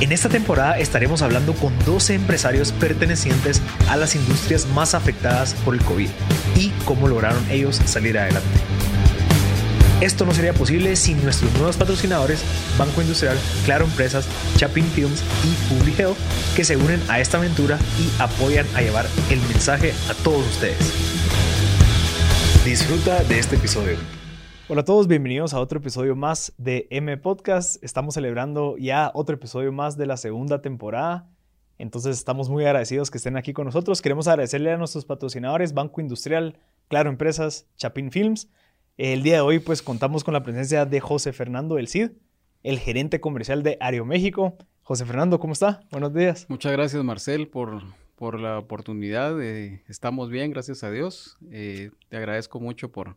En esta temporada estaremos hablando con 12 empresarios pertenecientes a las industrias más afectadas por el COVID y cómo lograron ellos salir adelante. Esto no sería posible sin nuestros nuevos patrocinadores Banco Industrial, Claro Empresas, Chapin Films y Public Health que se unen a esta aventura y apoyan a llevar el mensaje a todos ustedes. Disfruta de este episodio. Hola a todos, bienvenidos a otro episodio más de M Podcast. Estamos celebrando ya otro episodio más de la segunda temporada. Entonces estamos muy agradecidos que estén aquí con nosotros. Queremos agradecerle a nuestros patrocinadores Banco Industrial, Claro Empresas, Chapin Films. El día de hoy pues contamos con la presencia de José Fernando del CID, el gerente comercial de Aeroméxico. José Fernando, ¿cómo está? Buenos días. Muchas gracias Marcel por, por la oportunidad. estamos bien, gracias a Dios. Eh, te agradezco mucho por,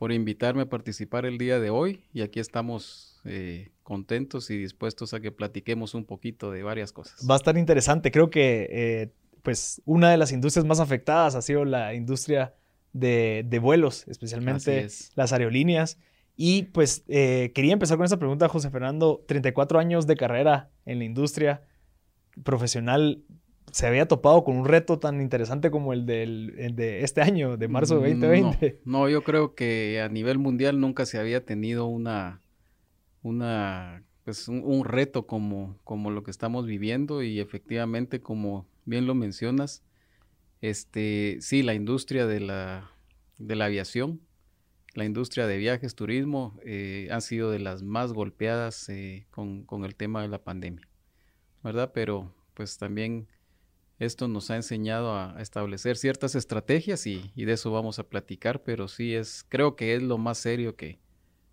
por invitarme a participar el día de hoy y aquí estamos eh, contentos y dispuestos a que platiquemos un poquito de varias cosas. Va a estar interesante. Creo que eh, pues una de las industrias más afectadas ha sido la industria de, vuelos, especialmente las aerolíneas. Y pues eh, quería empezar con esta pregunta, José Fernando. 34 años de carrera en la industria profesional se había topado con un reto tan interesante como el, del, de este año, de marzo de 2020. No, yo creo que a nivel mundial nunca se había tenido una, una pues un, reto como, como lo que estamos viviendo y efectivamente, como bien lo mencionas, este, sí, la industria de la, de la aviación, la industria de viajes, turismo, eh, han sido de las más golpeadas eh, con, con el tema de la pandemia, ¿verdad? Pero pues también esto nos ha enseñado a establecer ciertas estrategias y, de eso vamos a platicar, pero sí es, creo que es lo más serio que,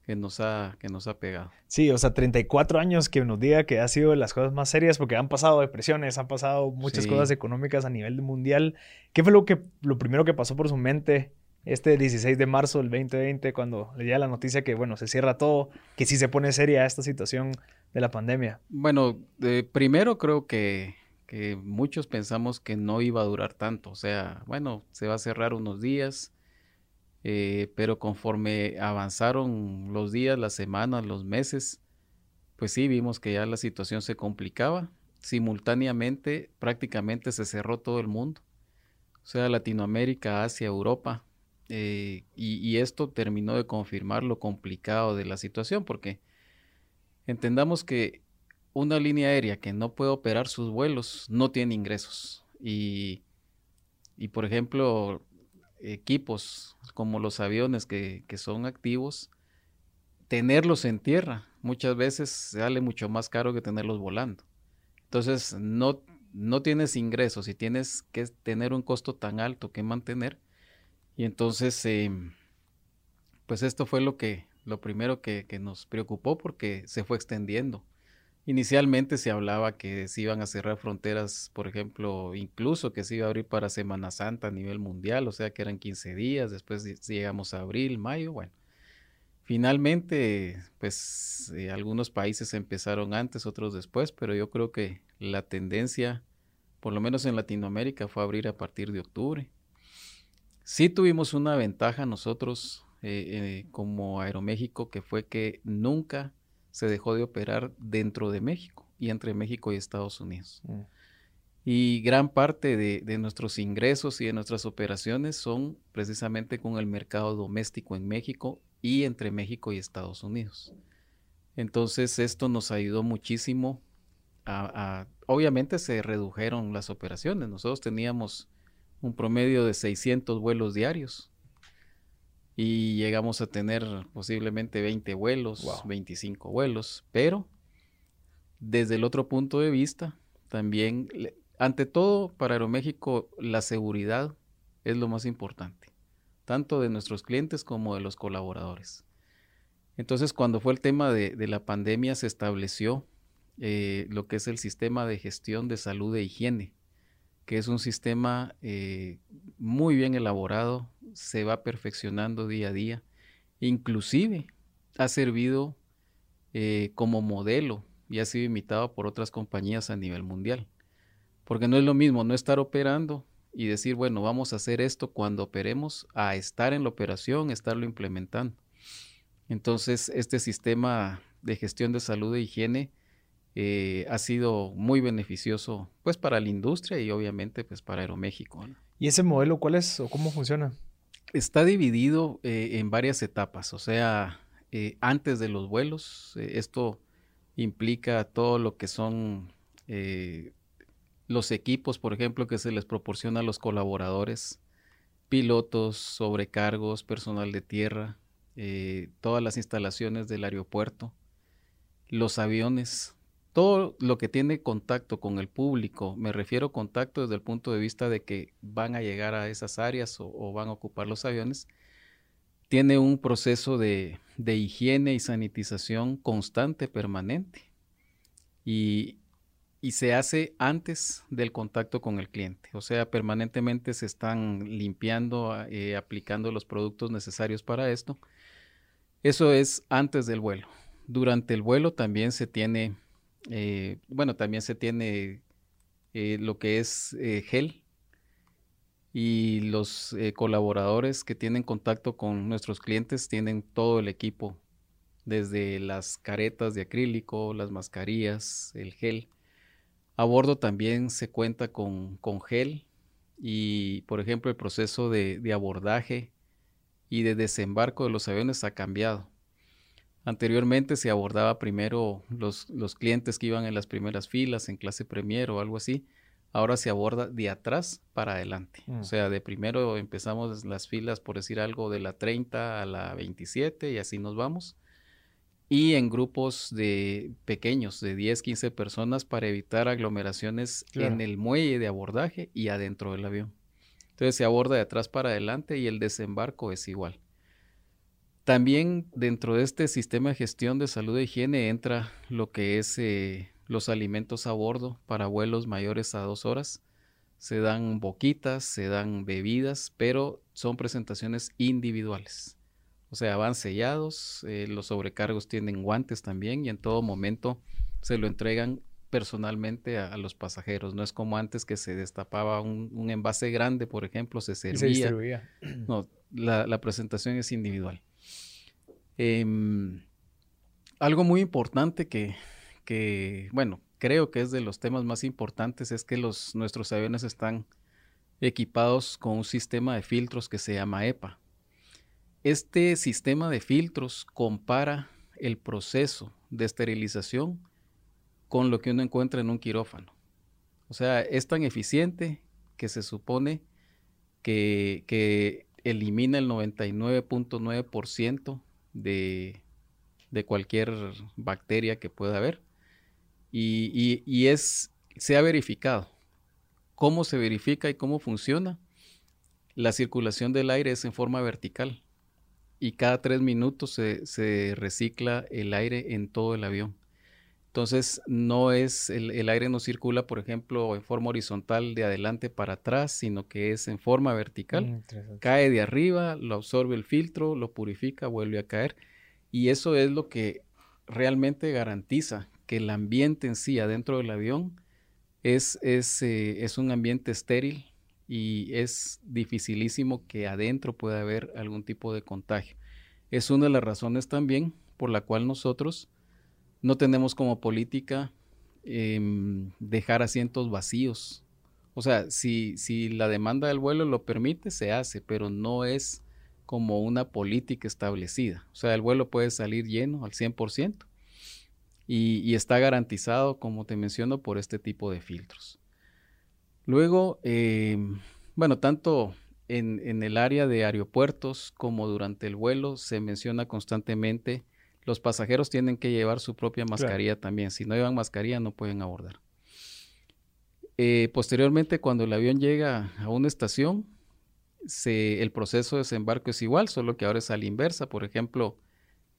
nos ha, que nos ha pegado. Sí, o sea, 34 años que nos diga que ha sido de las cosas más serias, porque han pasado depresiones, han pasado muchas cosas económicas a nivel mundial. ¿Qué fue lo, que, lo primero que pasó por su mente este 16 de marzo del 2020, cuando leía la noticia que, bueno, se cierra todo, que sí se pone seria esta situación de la pandemia? Bueno, primero creo que que muchos pensamos que no iba a durar tanto. O sea, bueno, se va a cerrar unos días, eh, pero conforme avanzaron los días, las semanas, los meses, pues sí, vimos que ya la situación se complicaba. Simultáneamente, prácticamente se cerró todo el mundo. O sea, Latinoamérica, Asia, Europa. Eh, y esto terminó de confirmar lo complicado de la situación, porque entendamos que una línea aérea que no puede operar sus vuelos no tiene ingresos. Y, y por ejemplo, equipos como los aviones que, son activos, tenerlos en tierra muchas veces sale mucho más caro que tenerlos volando. Entonces, no, no tienes ingresos y tienes que tener un costo tan alto que mantener. Y entonces, em, pues esto fue lo que, lo primero que, que nos preocupó porque se fue extendiendo. Inicialmente se hablaba que se iban a cerrar fronteras, por ejemplo, incluso que se iba a abrir para Semana Santa a nivel mundial, o sea que eran 15 días, después llegamos a abril, mayo, bueno. Finalmente, pues eh, algunos países empezaron antes, otros después, pero yo creo que la tendencia, por lo menos en Latinoamérica, fue abrir a partir de octubre. Sí tuvimos una ventaja nosotros eh, eh, como Aeroméxico, que fue que nunca se dejó de operar dentro de México y entre México y Estados Unidos. Mm. Y gran parte de, nuestros ingresos y de nuestras operaciones son precisamente con el mercado doméstico en México y entre México y Estados Unidos. Entonces esto nos ayudó muchísimo a, obviamente se redujeron las operaciones. Nosotros teníamos un promedio de 600 vuelos diarios y llegamos a tener posiblemente 20 vuelos, 25 vuelos, pero desde el otro punto de vista, también, ante todo, para Aeroméxico, la seguridad es lo más importante, tanto de nuestros clientes como de los colaboradores. Entonces, cuando fue el tema de, la pandemia, se estableció eh, lo que es el sistema de gestión de salud e higiene, que es un sistema eh, muy bien elaborado, se va perfeccionando día a día, inclusive ha servido eh, como modelo y ha sido imitado por otras compañías a nivel mundial. Porque no es lo mismo no estar operando y decir, bueno, vamos a hacer esto cuando operemos, a estar en la operación, estarlo implementando. Entonces, este sistema de gestión de salud e higiene eh, ha sido muy beneficioso pues para la industria y obviamente pues para Aeroméxico. ¿Y ese modelo cuál es o cómo funciona? Está dividido eh, en varias etapas, o sea, eh, antes de los vuelos, esto implica todo lo que son los equipos, por ejemplo, que se les proporciona a los colaboradores, pilotos, sobrecargos, personal de tierra, eh, todas las instalaciones del aeropuerto, los aviones, todo lo que tiene contacto con el público, me refiero contacto desde el punto de vista de que van a llegar a esas áreas o, van a ocupar los aviones, tiene un proceso de, de higiene y sanitización constante, permanente. Y, y se hace antes del contacto con el cliente. O sea, permanentemente se están limpiando, eh, aplicando los productos necesarios para esto. Eso es antes del vuelo. Durante el vuelo también se tiene, eh, bueno, también se tiene eh, lo que es gel y los colaboradores que tienen contacto con nuestros clientes tienen todo el equipo, desde las caretas de acrílico, las mascarillas, el gel a bordo también se cuenta con, gel y, por ejemplo, el proceso de, abordaje y de desembarco de los aviones ha cambiado. Anteriormente se abordaba primero los, los, clientes que iban en las primeras filas, en clase premier o algo así. Ahora se aborda de atrás para adelante. O mm. sea, de primero empezamos las filas, por decir algo, de la 30 a la 27 y así nos vamos y en grupos de pequeños, de 10, 15 personas para evitar aglomeraciones en el muelle de abordaje y adentro del avión. Entonces se aborda de atrás para adelante y el desembarco es igual. También dentro de este sistema de gestión de salud e higiene entra lo que es eh, los alimentos a bordo para vuelos mayores a dos horas. Se dan boquitas, se dan bebidas, pero son presentaciones individuales. O sea, van sellados, eh, los sobrecargos tienen guantes también y en todo momento se lo entregan personalmente a, los pasajeros. No es como antes que se destapaba un, envase grande, por ejemplo, se servía. No, la, presentación es individual. Em, algo muy importante que, que, bueno, creo que es de los temas más importantes es que los, nuestros aviones están equipados con un sistema de filtros que se llama EPA. Este sistema de filtros compara el proceso de esterilización con lo que uno encuentra en un quirófano. O sea, es tan eficiente que se supone que, elimina el 99.9% de, de cualquier bacteria que pueda haber. Y, y, es, se ha verificado. ¿Cómo se verifica y cómo funciona? La circulación del aire es en forma vertical y cada tres minutos se, recicla el aire en todo el avión. Entonces, no es, el, aire no circula, por ejemplo, en forma horizontal de adelante para atrás, sino que es en forma vertical. Mm, Cae de arriba, lo absorbe el filtro, lo purifica, vuelve a caer. Y eso es lo que realmente garantiza que el ambiente en sí, adentro del avión, es, es, eh, es un ambiente estéril, y es dificilísimo que adentro pueda haber algún tipo de contagio. Es una de las razones también por la cual nosotros no tenemos como política em, dejar asientos vacíos. O sea, si, si la demanda del vuelo lo permite, se hace, pero no es como una política establecida. O sea, el vuelo puede salir lleno al 100% y, y está garantizado, como te menciono, por este tipo de filtros. Luego, em, bueno, tanto en, el área de aeropuertos como durante el vuelo se menciona constantemente los pasajeros tienen que llevar su propia mascarilla también. Si no llevan mascarilla no pueden abordar. Eh, posteriormente, cuando el avión llega a una estación, el proceso de desembarco es igual, solo que ahora es a la inversa. Por ejemplo,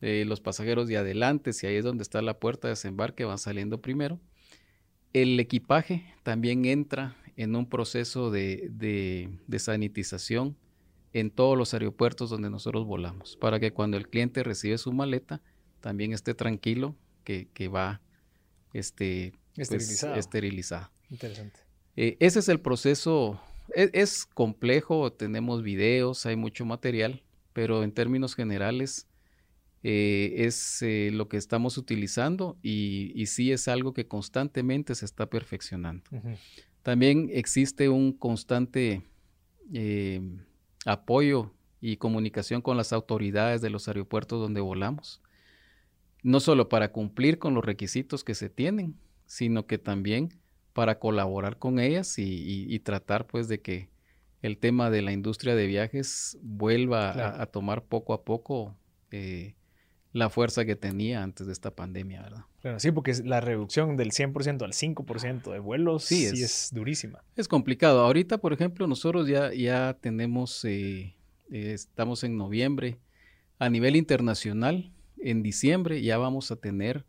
Eh, los pasajeros de adelante, si ahí es donde está la puerta de desembarque, van saliendo primero. El equipaje también entra en un proceso de, de sanitización en todos los aeropuertos donde nosotros volamos, para que cuando el cliente recibe su maleta, también esté tranquilo que, que va este, pues, esterilizada. Interesante. Eh, ese es el proceso, e, es, complejo, tenemos videos, hay mucho material, pero en términos generales eh, es eh, lo que estamos utilizando y, y, sí es algo que constantemente se está perfeccionando. También existe un constante apoyo y comunicación con las autoridades de los aeropuertos donde volamos, no solo para cumplir con los requisitos que se tienen, sino que también para colaborar con ellas y, tratar pues de que el tema de la industria de viajes vuelva a, tomar poco a poco eh, la fuerza que tenía antes de esta pandemia, ¿verdad? Claro, sí, porque la reducción del 100% al 5% de vuelos sí, es, durísima. Es complicado. Ahorita, por ejemplo, nosotros ya, ya tenemos, eh, eh, estamos en noviembre, a nivel internacional, en diciembre ya vamos a tener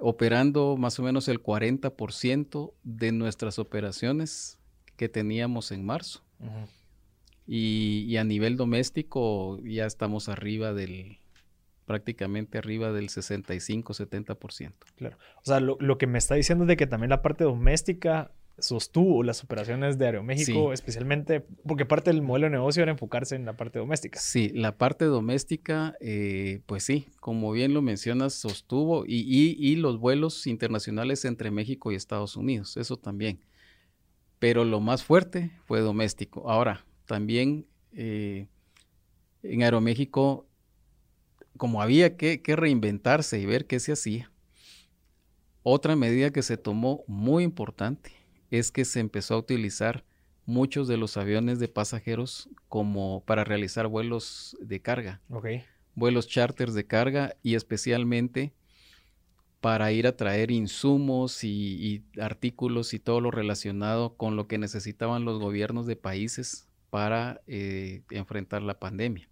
operando más o menos el 40% de nuestras operaciones que teníamos en marzo. y, y, a nivel doméstico ya estamos arriba del prácticamente arriba del 65-70%. Claro. O sea, lo, que me está diciendo es de que también la parte doméstica sostuvo las operaciones de Aeroméxico, especialmente porque parte del modelo de negocio era enfocarse en la parte doméstica. Sí, la parte doméstica, eh, pues sí, como bien lo mencionas, sostuvo y, los vuelos internacionales entre México y Estados Unidos, eso también. Pero lo más fuerte fue doméstico. Ahora, también eh, en Aeroméxico como había que, reinventarse y ver qué se hacía, otra medida que se tomó muy importante es que se empezó a utilizar muchos de los aviones de pasajeros como para realizar vuelos de carga. Vuelos charters de carga y especialmente para ir a traer insumos y, artículos y todo lo relacionado con lo que necesitaban los gobiernos de países para eh, enfrentar la pandemia.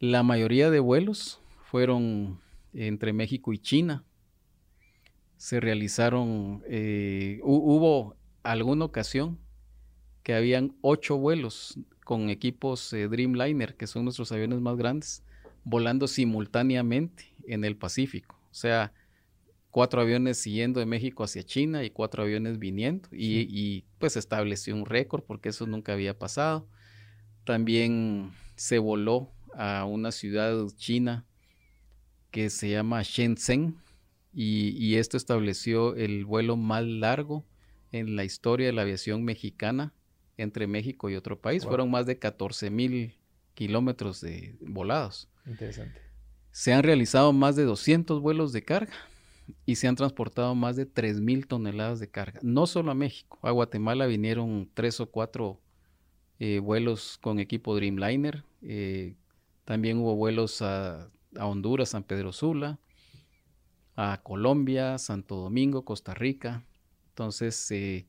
La mayoría de vuelos fueron entre México y China. Se realizaron, eh, hubo alguna ocasión que habían ocho vuelos con equipos eh, Dreamliner, que son nuestros aviones más grandes, volando simultáneamente en el Pacífico. O sea, cuatro aviones siguiendo de México hacia China y cuatro aviones viniendo. Y, y pues estableció un récord porque eso nunca había pasado. También se voló a una ciudad china que se llama Shenzhen y, esto estableció el vuelo más largo en la historia de la aviación mexicana entre México y otro país. Fueron más de 14 mil kilómetros de volados. Interesante. Se han realizado más de 200 vuelos de carga y se han transportado más de 3 mil toneladas de carga. No solo a México, a Guatemala vinieron tres o cuatro eh, vuelos con equipo Dreamliner. Eh, también hubo vuelos a, Honduras, San Pedro Sula, a Colombia, Santo Domingo, Costa Rica. Entonces, eh,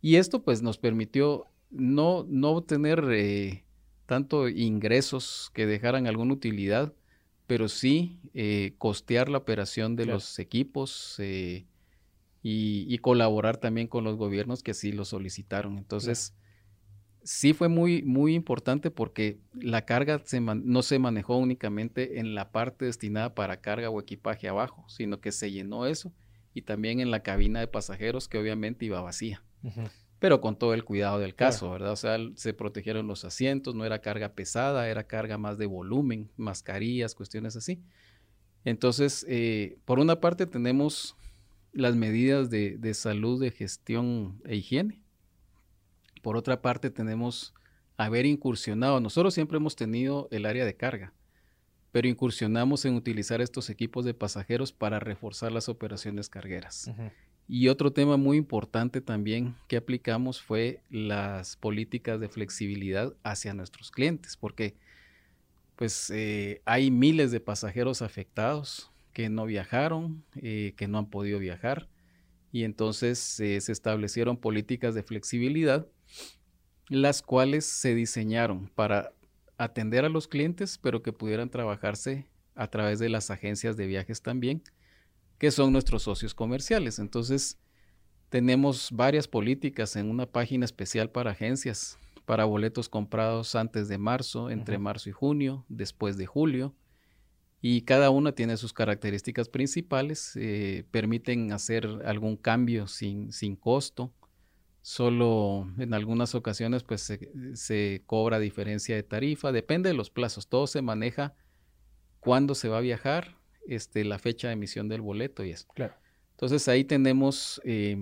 y esto pues nos permitió no, no tener eh, tanto ingresos que dejaran alguna utilidad, pero sí eh, costear la operación de los equipos y, colaborar también con los gobiernos que sí lo solicitaron. Entonces, sí fue muy, muy importante porque la carga no se manejó únicamente en la parte destinada para carga o equipaje abajo, sino que se llenó eso y también en la cabina de pasajeros que obviamente iba vacía. Pero con todo el cuidado del caso, ¿verdad? O sea, se protegieron los asientos, no era carga pesada, era carga más de volumen, mascarillas, cuestiones así. Entonces, eh, por una parte tenemos las medidas de, de salud, de gestión e higiene, por otra parte, tenemos haber incursionado. Nosotros siempre hemos tenido el área de carga, pero incursionamos en utilizar estos equipos de pasajeros para reforzar las operaciones cargueras. Y otro tema muy importante también que aplicamos fue las políticas de flexibilidad hacia nuestros clientes, porque pues eh, hay miles de pasajeros afectados que no viajaron, eh, que no han podido viajar, y entonces eh, se establecieron políticas de flexibilidad las cuales se diseñaron para atender a los clientes, pero que pudieran trabajarse a través de las agencias de viajes también, que son nuestros socios comerciales. Entonces, tenemos varias políticas en una página especial para agencias, para boletos comprados antes de marzo, entre marzo y junio, después de julio, y cada una tiene sus características principales, eh, permiten hacer algún cambio sin, sin costo, solo en algunas ocasiones pues se, se, cobra diferencia de tarifa, depende de los plazos, todo se maneja cuándo se va a viajar, este, la fecha de emisión del boleto y eso. Claro. Entonces ahí tenemos eh,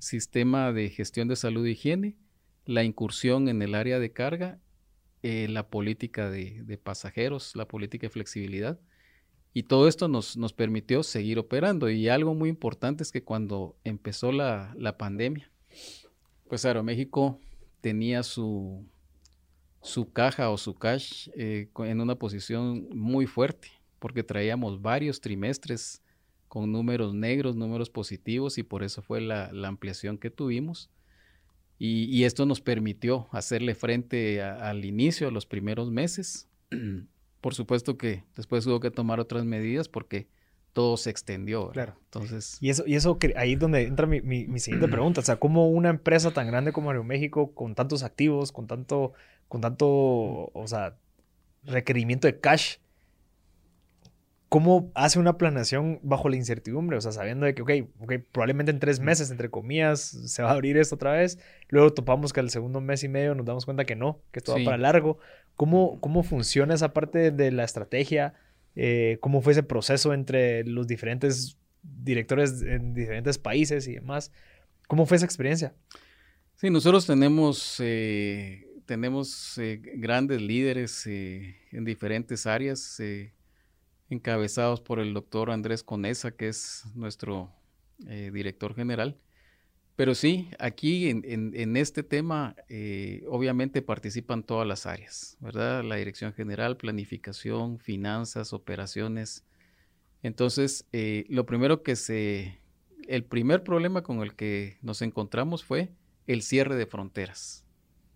sistema de gestión de salud e higiene, la incursión en el área de carga, eh, la política de, de, pasajeros, la política de flexibilidad. Y todo esto nos, nos, permitió seguir operando. Y algo muy importante es que cuando empezó la, la pandemia, pues Aeroméxico tenía su, su caja o su cash eh, en una posición muy fuerte, porque traíamos varios trimestres con números negros, números positivos, y por eso fue la, la ampliación que tuvimos. Y, esto nos permitió hacerle frente al inicio, a los primeros meses. por supuesto que después hubo que tomar otras medidas porque todo se extendió. Claro. Entonces. Y eso, y eso ahí es donde entra mi, mi, mi, siguiente pregunta. O sea, ¿cómo una empresa tan grande como Aeroméxico, con tantos activos, con tanto, con tanto, o sea, requerimiento de cash, ¿cómo hace una planeación bajo la incertidumbre? O sea, sabiendo de que, ok, okay probablemente en tres meses, entre comillas, se va a abrir esto otra vez. Luego topamos que al segundo mes y medio nos damos cuenta que no, que esto sí. va para largo. ¿Cómo, ¿Cómo funciona esa parte de la estrategia? Eh, cómo fue ese proceso entre los diferentes directores en diferentes países y demás. ¿Cómo fue esa experiencia? Sí, nosotros tenemos, eh, tenemos eh, grandes líderes eh, en diferentes áreas, encabezados por el doctor Andrés Conesa, que es nuestro director general. Pero sí, aquí en, este tema eh, obviamente participan todas las áreas, ¿verdad? La dirección general, planificación, finanzas, operaciones. Entonces, eh, lo primero que se, el primer problema con el que nos encontramos fue el cierre de fronteras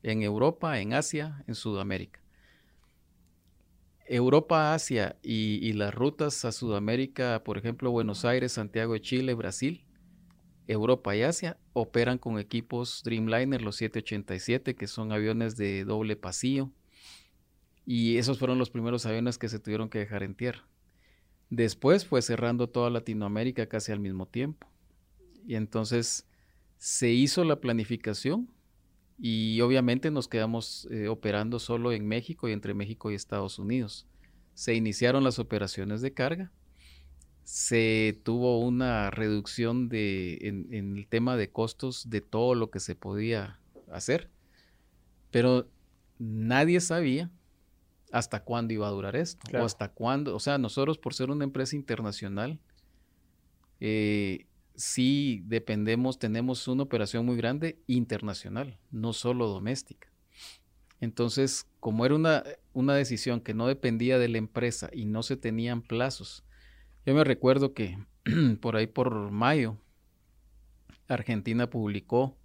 en Europa, en Asia, en Sudamérica. Europa, Asia y, y las rutas a Sudamérica, por ejemplo, Buenos Aires, Santiago de Chile, Brasil, Europa y Asia operan con equipos Dreamliner, los 787, que son aviones de doble pasillo. Y esos fueron los primeros aviones que se tuvieron que dejar en tierra. Después fue cerrando toda Latinoamérica casi al mismo tiempo. Y entonces se hizo la planificación y obviamente nos quedamos eh, operando solo en México y entre México y Estados Unidos. Se iniciaron las operaciones de carga se tuvo una reducción de, en, en, el tema de costos de todo lo que se podía hacer, pero nadie sabía hasta cuándo iba a durar esto, claro. o hasta cuándo, o sea, nosotros por ser una empresa internacional, eh, sí dependemos, tenemos una operación muy grande internacional, no solo doméstica. Entonces, como era una, una decisión que no dependía de la empresa y no se tenían plazos, yo me recuerdo que por ahí por mayo, Argentina publicó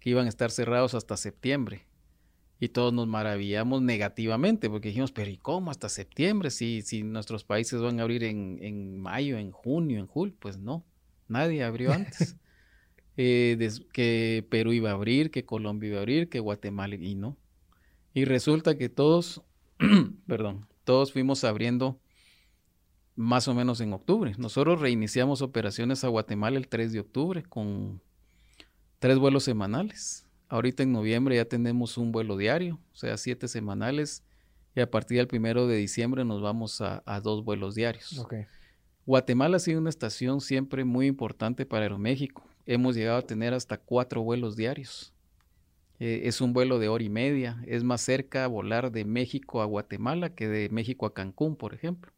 que iban a estar cerrados hasta septiembre. Y todos nos maravillamos negativamente porque dijimos, pero ¿y cómo hasta septiembre? Si, si nuestros países van a abrir en, en mayo, en junio, en julio, pues no, nadie abrió antes. eh, des, que Perú iba a abrir, que Colombia iba a abrir, que Guatemala y no. Y resulta que todos, perdón, todos fuimos abriendo más o menos en octubre. Nosotros reiniciamos operaciones a Guatemala el 3 de octubre con tres vuelos semanales. Ahorita en noviembre ya tenemos un vuelo diario, o sea, siete semanales. Y a partir del primero de diciembre nos vamos a, a dos vuelos diarios. Okay. Guatemala ha sido una estación siempre muy importante para Aeroméxico. Hemos llegado a tener hasta cuatro vuelos diarios. Eh, es un vuelo de hora y media. Es más cerca volar de México a Guatemala que de México a Cancún, por ejemplo.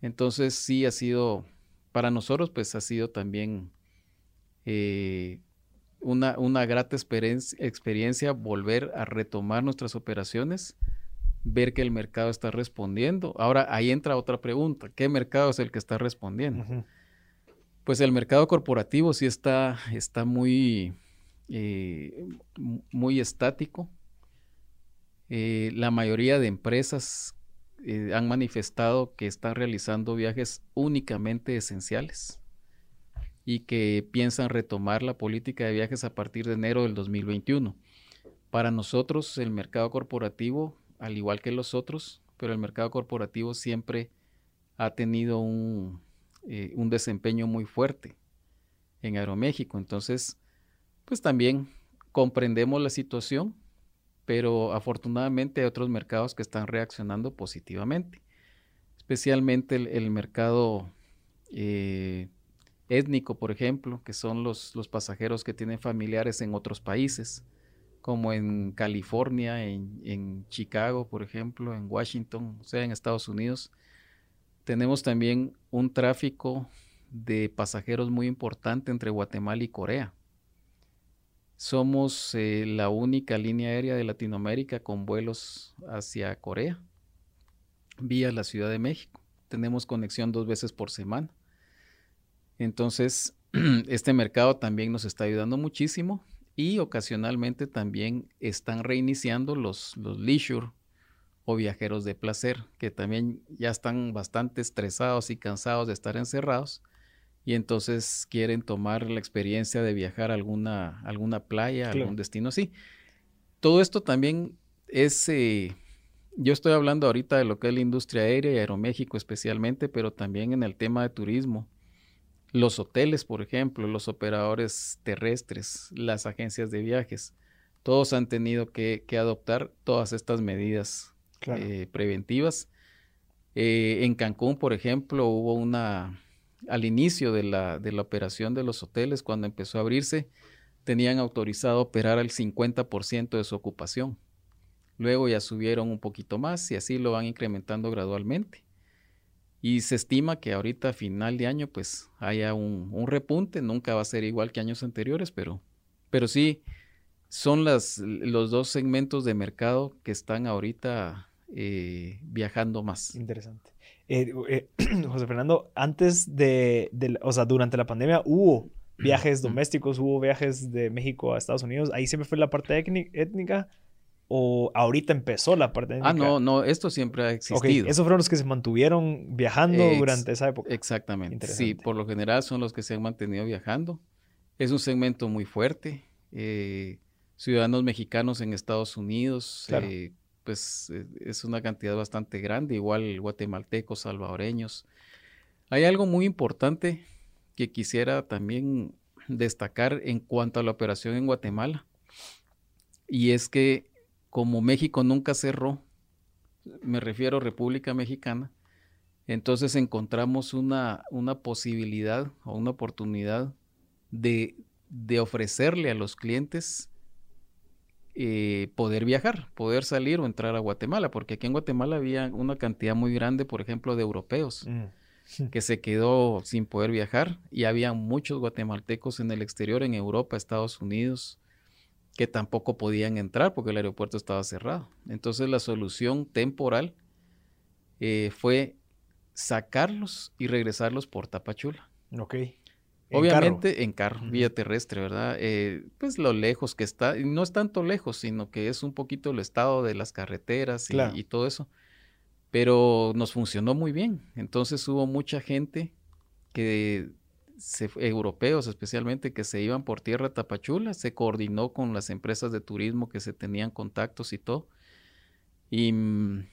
Entonces sí ha sido, para nosotros pues ha sido también eh, una, una, grata experiencia, experiencia volver a retomar nuestras operaciones, ver que el mercado está respondiendo. Ahora ahí entra otra pregunta, ¿qué mercado es el que está respondiendo? Uh -huh. Pues el mercado corporativo sí está, está muy, eh, muy estático. Eh, la mayoría de empresas eh, han manifestado que están realizando viajes únicamente esenciales y que piensan retomar la política de viajes a partir de enero del 2021. Para nosotros el mercado corporativo, al igual que los otros, pero el mercado corporativo siempre ha tenido un, eh, un desempeño muy fuerte en Aeroméxico. Entonces, pues también comprendemos la situación, pero afortunadamente hay otros mercados que están reaccionando positivamente, especialmente el, mercado eh, étnico, por ejemplo, que son los, los, pasajeros que tienen familiares en otros países, como en California, en, en, Chicago, por ejemplo, en Washington, o sea, en Estados Unidos. Tenemos también un tráfico de pasajeros muy importante entre Guatemala y Corea. Somos eh, la única línea aérea de Latinoamérica con vuelos hacia Corea, vía la Ciudad de México. Tenemos conexión dos veces por semana. Entonces, este mercado también nos está ayudando muchísimo y ocasionalmente también están reiniciando los, los leisure o viajeros de placer, que también ya están bastante estresados y cansados de estar encerrados y entonces quieren tomar la experiencia de viajar a alguna, alguna playa, algún destino así. Todo esto también es, eh, yo estoy hablando ahorita de lo que es la industria aérea y Aeroméxico especialmente, pero también en el tema de turismo. Los hoteles, por ejemplo, los operadores terrestres, las agencias de viajes, todos han tenido que, adoptar todas estas medidas eh, preventivas. Eh, en Cancún, por ejemplo, hubo una, al inicio de la, operación de los hoteles, cuando empezó a abrirse, tenían autorizado operar al 50% de su ocupación. Luego ya subieron un poquito más y así lo van incrementando gradualmente. Y se estima que ahorita a final de año pues haya un, un, repunte, nunca va a ser igual que años anteriores, pero, pero sí son los dos segmentos de mercado que están ahorita eh, viajando más. Interesante. Eh, eh, José Fernando, antes de, o sea, durante la pandemia hubo viajes domésticos, hubo viajes de México a Estados Unidos, ahí siempre fue la parte étnica o ahorita empezó la parte étnica. Ah, no, no, esto siempre ha existido. Esos fueron los que se mantuvieron viajando durante esa época. Exactamente. Sí, por lo general son los que se han mantenido viajando. Es un segmento muy fuerte. Eh, ciudadanos mexicanos en Estados Unidos, claro pues eh, es una cantidad bastante grande, igual guatemaltecos, salvadoreños. Hay algo muy importante que quisiera también destacar en cuanto a la operación en Guatemala, y es que como México nunca cerró, me refiero a República Mexicana, entonces encontramos una, una posibilidad o una oportunidad de, de ofrecerle a los clientes eh, poder viajar, poder salir o entrar a Guatemala, porque aquí en Guatemala había una cantidad muy grande, por ejemplo, de europeos mm. que se quedó sin poder viajar y había muchos guatemaltecos en el exterior, en Europa, Estados Unidos, que tampoco podían entrar porque el aeropuerto estaba cerrado. Entonces la solución temporal eh, fue sacarlos y regresarlos por Tapachula. Ok. Obviamente en carro, vía terrestre, ¿verdad? Eh, pues lo lejos que está, y no es tanto lejos, sino que es un poquito el estado de las carreteras y, todo eso. Pero nos funcionó muy bien. Entonces hubo mucha gente que, se, europeos especialmente, que se iban por tierra a Tapachula, se coordinó con las empresas de turismo que se tenían contactos y todo. Y mm,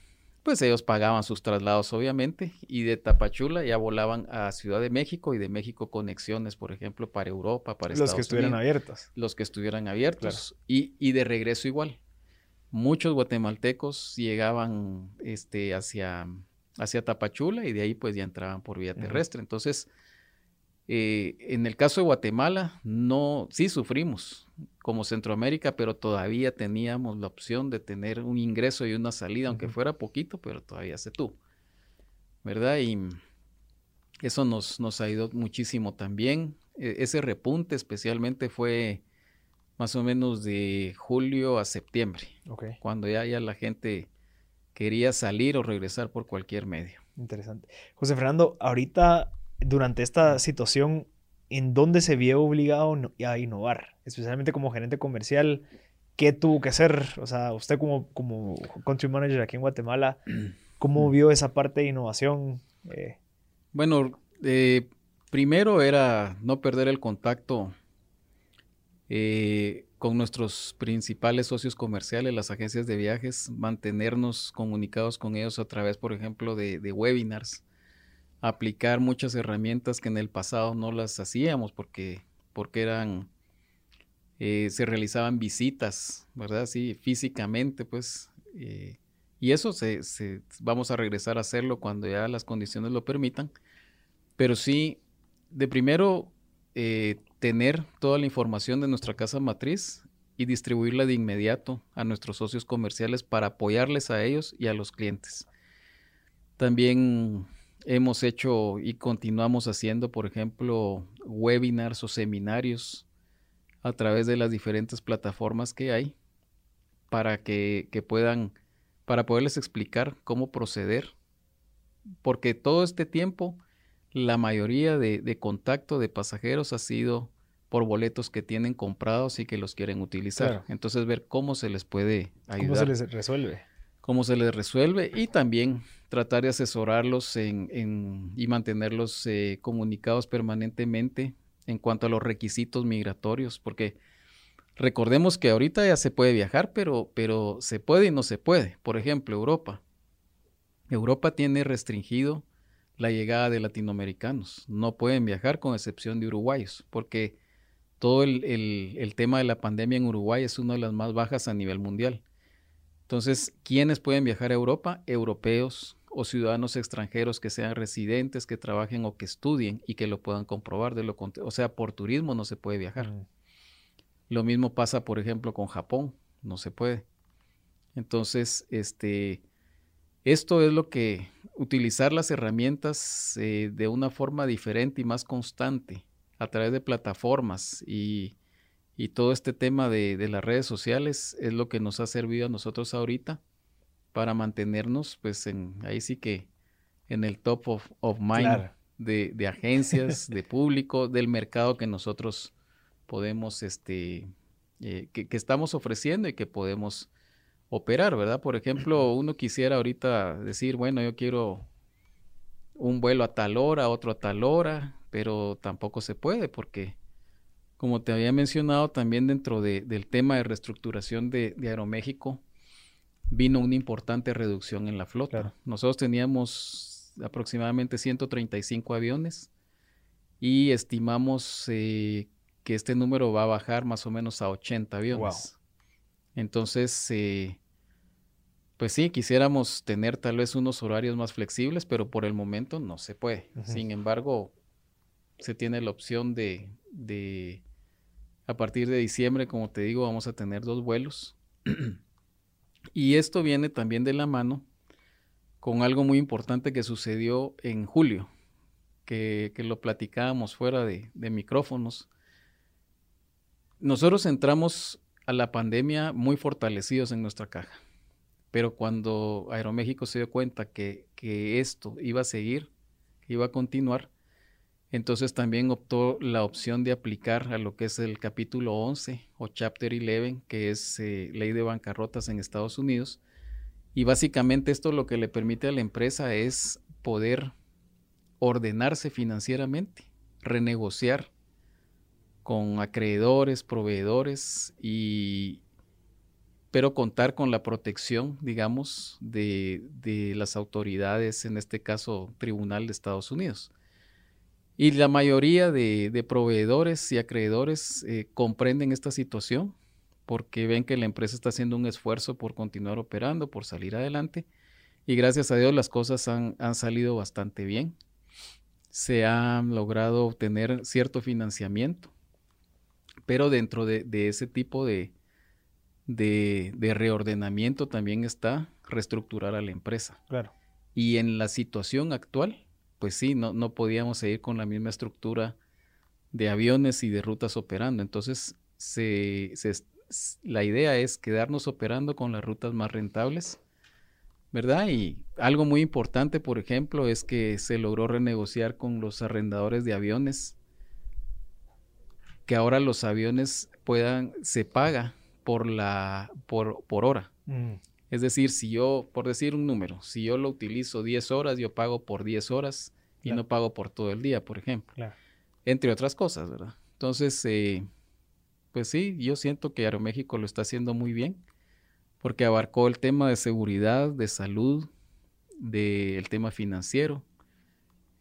pues ellos pagaban sus traslados obviamente y de Tapachula ya volaban a Ciudad de México y de México conexiones, por ejemplo, para Europa, para Estados Unidos. Los que estuvieran abiertos. Los que estuvieran abiertos. Y, y, de regreso igual. Muchos guatemaltecos llegaban este, hacia, hacia Tapachula y de ahí pues ya entraban por vía terrestre. Entonces, eh, en el caso de Guatemala, no, sí sufrimos como Centroamérica, pero todavía teníamos la opción de tener un ingreso y una salida, aunque fuera poquito, pero todavía se tuvo, ¿verdad? Y eso nos, nos ayudó muchísimo también. E, ese repunte especialmente fue más o menos de julio a septiembre, cuando ya, ya la gente quería salir o regresar por cualquier medio. Interesante. José Fernando, ahorita durante esta situación, ¿en dónde se vio obligado a innovar? Especialmente como gerente comercial, ¿qué tuvo que hacer? O sea, usted como, como country manager aquí en Guatemala, ¿Cómo vio esa parte de innovación? Eh, bueno, eh, primero era no perder el contacto eh, con nuestros principales socios comerciales, las agencias de viajes, mantenernos comunicados con ellos a través, por ejemplo, de, webinars, aplicar muchas herramientas que en el pasado no las hacíamos porque, porque eran, eh, se realizaban visitas, ¿verdad? Sí, físicamente, pues. Eh, y eso se, vamos a regresar a hacerlo cuando ya las condiciones lo permitan. Pero sí, de primero, eh, tener toda la información de nuestra casa matriz y distribuirla de inmediato a nuestros socios comerciales para apoyarles a ellos y a los clientes. También hemos hecho y continuamos haciendo, por ejemplo, webinars o seminarios a través de las diferentes plataformas que hay para que, puedan, para poderles explicar cómo proceder. Porque todo este tiempo, la mayoría de, de contacto de pasajeros ha sido por boletos que tienen comprados y que los quieren utilizar. Entonces ver cómo se les puede ayudar. ¿Cómo se les resuelve? Cómo se les resuelve y también tratar de asesorarlos en, y mantenerlos eh, comunicados permanentemente en cuanto a los requisitos migratorios, porque recordemos que ahorita ya se puede viajar, pero, pero se puede y no se puede. Por ejemplo, Europa. Europa tiene restringido la llegada de latinoamericanos. No pueden viajar con excepción de uruguayos, porque todo el, tema de la pandemia en Uruguay es una de las más bajas a nivel mundial. Entonces, ¿quiénes pueden viajar a Europa? Europeos o ciudadanos extranjeros que sean residentes, que trabajen o que estudien y que lo puedan comprobar. De lo o sea, por turismo no se puede viajar. Mm. Lo mismo pasa, por ejemplo, con Japón. No se puede. Entonces, este, esto es lo que utilizar las herramientas eh, de una forma diferente y más constante a través de plataformas y, todo este tema de, las redes sociales es lo que nos ha servido a nosotros ahorita para mantenernos, pues, en, ahí sí que en el top of, mind de, agencias, de público, del mercado que nosotros podemos, este, eh, que, que, estamos ofreciendo y que podemos operar, ¿verdad? Por ejemplo, uno quisiera ahorita decir, bueno, yo quiero un vuelo a tal hora, otro a tal hora, pero tampoco se puede porque, como te había mencionado, también dentro del tema de reestructuración de, Aeroméxico, vino una importante reducción en la flota. Nosotros teníamos aproximadamente 135 aviones y estimamos eh, que este número va a bajar más o menos a 80 aviones. Entonces, eh, pues sí, quisiéramos tener tal vez unos horarios más flexibles, pero por el momento no se puede. Sin embargo, se tiene la opción de, de, a partir de diciembre, como te digo, vamos a tener dos vuelos. y esto viene también de la mano con algo muy importante que sucedió en julio, que, lo platicábamos fuera de, de micrófonos. Nosotros entramos a la pandemia muy fortalecidos en nuestra caja, pero cuando Aeroméxico se dio cuenta que, que esto iba a seguir, que iba a continuar, entonces también optó la opción de aplicar a lo que es el capítulo 11 o Chapter 11, que es eh, ley de bancarrotas en Estados Unidos. Y básicamente esto lo que le permite a la empresa es poder ordenarse financieramente, renegociar con acreedores, proveedores y pero contar con la protección, digamos, de, de las autoridades, en este caso Tribunal de Estados Unidos. Y la mayoría de, proveedores y acreedores eh, comprenden esta situación porque ven que la empresa está haciendo un esfuerzo por continuar operando, por salir adelante. Y gracias a Dios las cosas han, salido bastante bien. Se ha logrado obtener cierto financiamiento, pero dentro de, ese tipo de, de, de, reordenamiento también está reestructurar a la empresa. Claro. Y en la situación actual, pues sí, no, no podíamos seguir con la misma estructura de aviones y de rutas operando. Entonces, se, la idea es quedarnos operando con las rutas más rentables, ¿verdad? Y algo muy importante, por ejemplo, es que se logró renegociar con los arrendadores de aviones, que ahora los aviones puedan, se paga por la, por, por hora. Mm. Es decir, si yo, por decir un número, si yo lo utilizo 10 horas, yo pago por 10 horas y no pago por todo el día, por ejemplo. Entre otras cosas, ¿verdad? Entonces, eh, pues sí, yo siento que Aeroméxico lo está haciendo muy bien porque abarcó el tema de seguridad, de salud, del tema financiero,